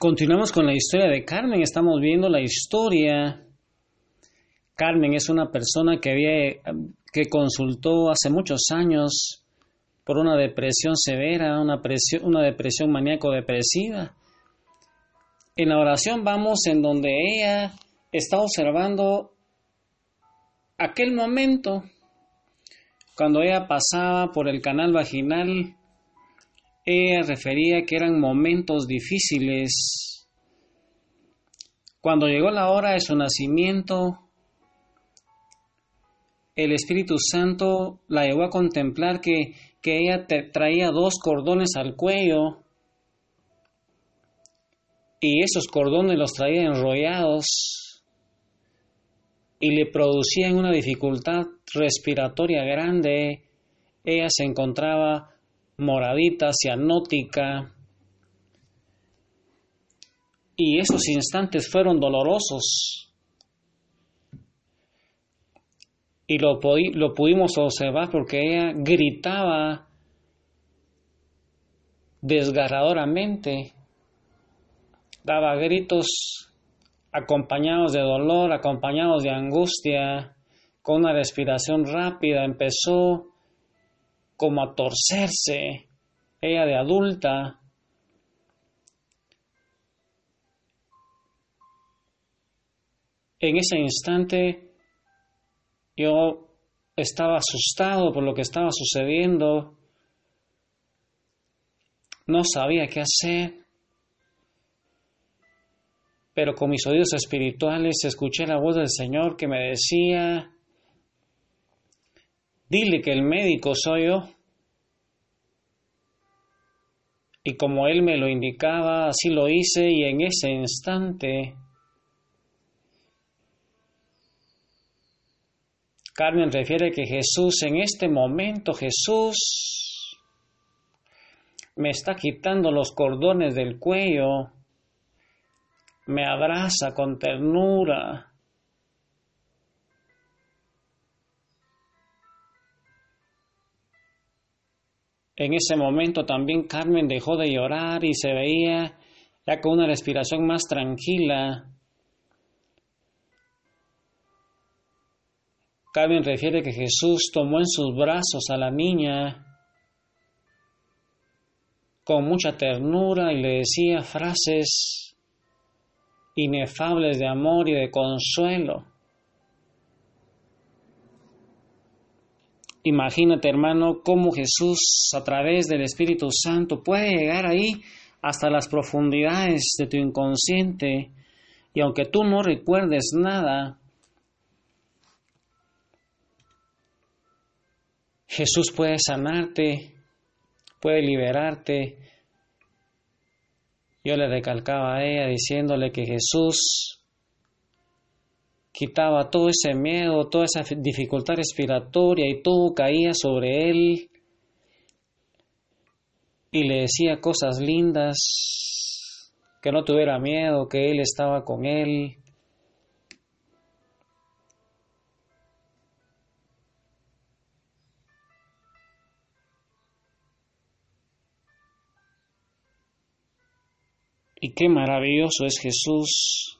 Continuamos con la historia de Carmen. Estamos viendo la historia. Carmen es una persona que había que consultó hace muchos años por una depresión severa, una, una depresión maníaco-depresiva. En la oración vamos en donde ella está observando aquel momento cuando ella pasaba por el canal vaginal ella refería que eran momentos difíciles. Cuando llegó la hora de su nacimiento, el Espíritu Santo la llevó a contemplar que, que ella traía dos cordones al cuello y esos cordones los traía enrollados y le producían una dificultad respiratoria grande. Ella se encontraba moradita, cianótica. Y esos instantes fueron dolorosos. Y lo, lo pudimos observar porque ella gritaba desgarradoramente, daba gritos acompañados de dolor, acompañados de angustia, con una respiración rápida, empezó como a torcerse, ella de adulta. En ese instante yo estaba asustado por lo que estaba sucediendo, no sabía qué hacer, pero con mis oídos espirituales escuché la voz del Señor que me decía, Dile que el médico soy yo. Y como él me lo indicaba, así lo hice y en ese instante Carmen refiere que Jesús, en este momento Jesús me está quitando los cordones del cuello, me abraza con ternura, En ese momento también Carmen dejó de llorar y se veía ya con una respiración más tranquila. Carmen refiere que Jesús tomó en sus brazos a la niña con mucha ternura y le decía frases inefables de amor y de consuelo. Imagínate, hermano, cómo Jesús a través del Espíritu Santo puede llegar ahí hasta las profundidades de tu inconsciente y aunque tú no recuerdes nada, Jesús puede sanarte, puede liberarte. Yo le recalcaba a ella diciéndole que Jesús quitaba todo ese miedo, toda esa dificultad respiratoria y todo caía sobre él y le decía cosas lindas, que no tuviera miedo, que él estaba con él. Y qué maravilloso es Jesús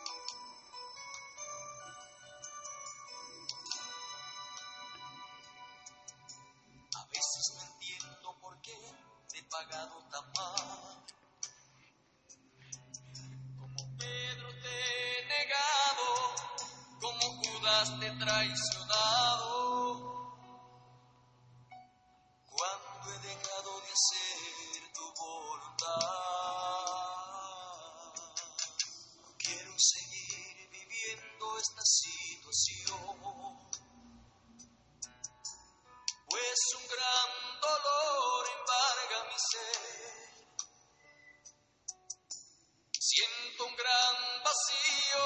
traicionado cuando he dejado de hacer tu voluntad. Quiero seguir viviendo esta situación, pues un gran dolor embarga mi ser. Siento un gran vacío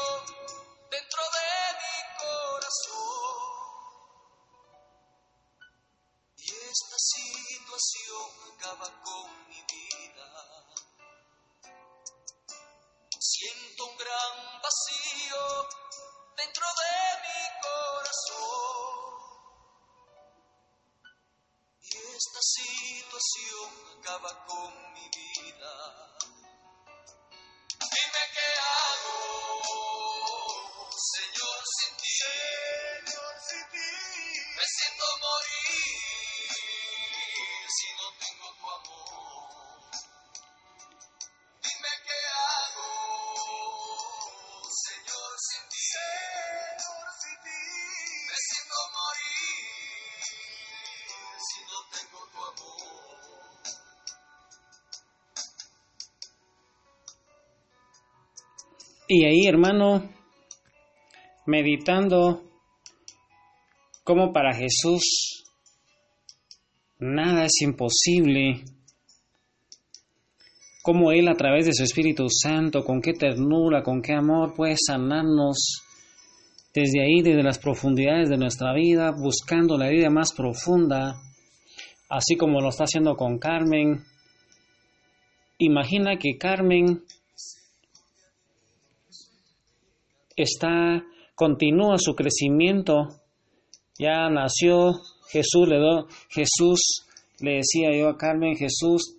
dentro de mí y esta situación acaba con mi vida. Siento un gran vacío dentro de mi corazón. Y esta situación acaba con mi vida. Señor, sin ti. Me siento morir si no tengo tu amor. Dime qué hago, Señor, sin ti. Señor, sin ti. Me siento morir si no tengo tu amor. Y ahí, hermano, meditando cómo para Jesús nada es imposible, cómo Él a través de su Espíritu Santo, con qué ternura, con qué amor puede sanarnos desde ahí, desde las profundidades de nuestra vida, buscando la vida más profunda, así como lo está haciendo con Carmen. Imagina que Carmen está, continúa su crecimiento, ya nació, Jesús le, Jesús le decía yo a Carmen, Jesús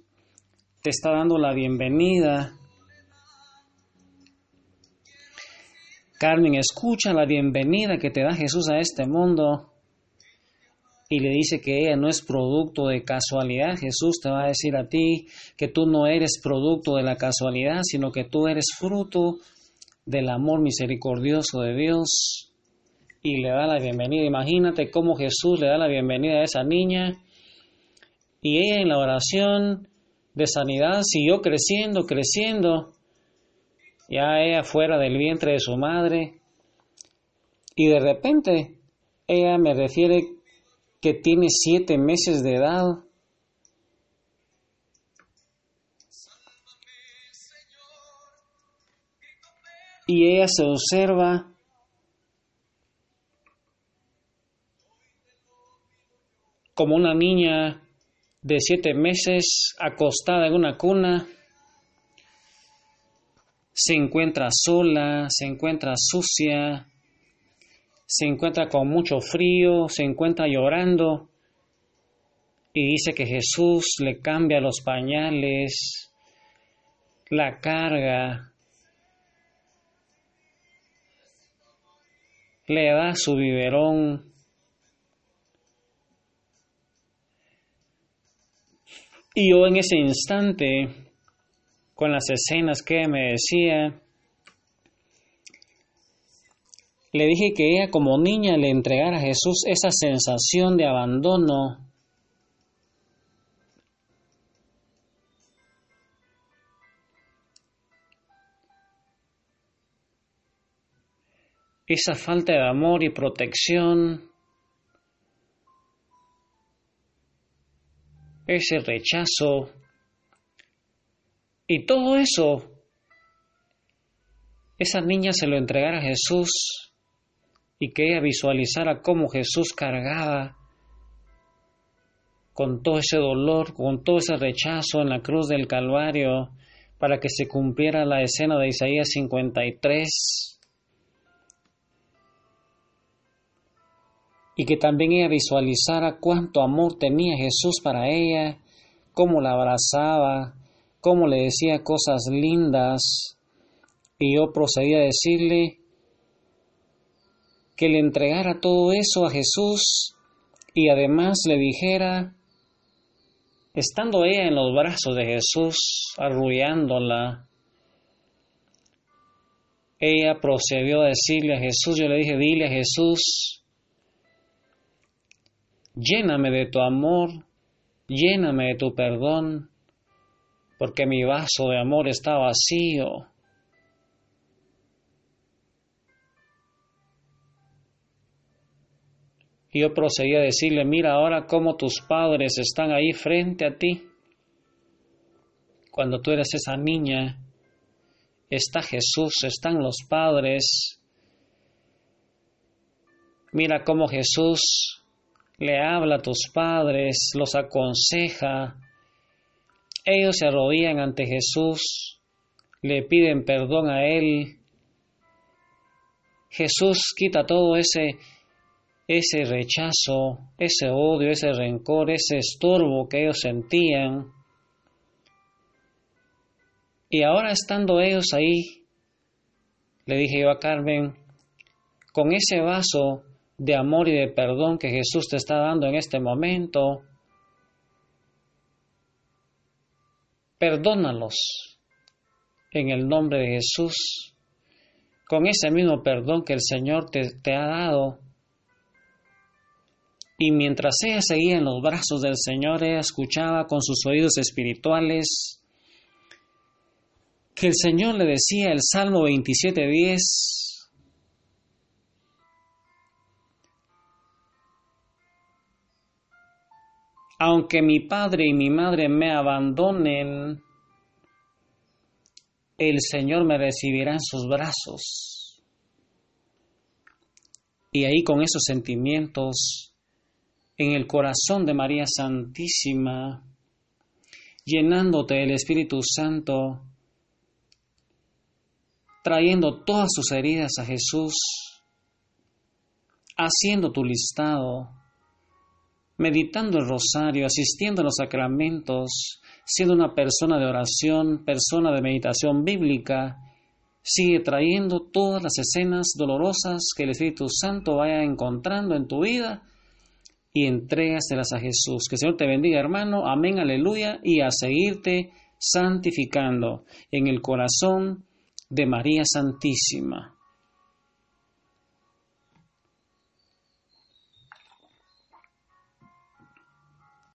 te está dando la bienvenida. Carmen, escucha la bienvenida que te da Jesús a este mundo. Y le dice que ella no es producto de casualidad. Jesús te va a decir a ti que tú no eres producto de la casualidad, sino que tú eres fruto del amor misericordioso de Dios y le da la bienvenida. Imagínate cómo Jesús le da la bienvenida a esa niña y ella en la oración de sanidad siguió creciendo, creciendo, ya ella fuera del vientre de su madre y de repente ella me refiere que tiene siete meses de edad. Y ella se observa como una niña de siete meses acostada en una cuna, se encuentra sola, se encuentra sucia, se encuentra con mucho frío, se encuentra llorando y dice que Jesús le cambia los pañales, la carga, le da su biberón. Y yo en ese instante, con las escenas que me decía, le dije que ella como niña le entregara a Jesús esa sensación de abandono. Esa falta de amor y protección, ese rechazo y todo eso, esa niña se lo entregara a Jesús y que ella visualizara cómo Jesús cargaba con todo ese dolor, con todo ese rechazo en la cruz del Calvario, para que se cumpliera la escena de Isaías 53. Y que también ella visualizara cuánto amor tenía Jesús para ella, cómo la abrazaba, cómo le decía cosas lindas. Y yo procedí a decirle, que le entregara todo eso a Jesús y además le dijera, estando ella en los brazos de Jesús, arrullándola, ella procedió a decirle a Jesús, yo le dije, dile a Jesús, lléname de tu amor, lléname de tu perdón, porque mi vaso de amor está vacío. Y yo procedí a decirle, mira ahora cómo tus padres están ahí frente a ti. Cuando tú eres esa niña, está Jesús, están los padres. Mira cómo Jesús le habla a tus padres, los aconseja, ellos se arrodillan ante Jesús, le piden perdón a Él. Jesús quita todo ese, ese rechazo, ese odio, ese rencor, ese estorbo que ellos sentían. Y ahora estando ellos ahí, le dije yo a Carmen, con ese vaso de amor y de perdón que Jesús te está dando en este momento, perdónalos en el nombre de Jesús, con ese mismo perdón que el Señor te, ha dado. Y mientras ella seguía en los brazos del Señor, ella escuchaba con sus oídos espirituales que el Señor le decía el Salmo 27.10, aunque mi padre y mi madre me abandonen, el Señor me recibirá en sus brazos. Y ahí con esos sentimientos, en el corazón de María Santísima, llenándote del Espíritu Santo, trayendo todas sus heridas a Jesús, haciendo tu listado, meditando el rosario, asistiendo a los sacramentos, siendo una persona de oración, persona de meditación bíblica, sigue trayendo todas las escenas dolorosas que el Espíritu Santo vaya encontrando en tu vida y entrégaselas a Jesús. Que el Señor te bendiga, hermano. Amén, aleluya. Y a seguirte santificando en el corazón de María Santísima.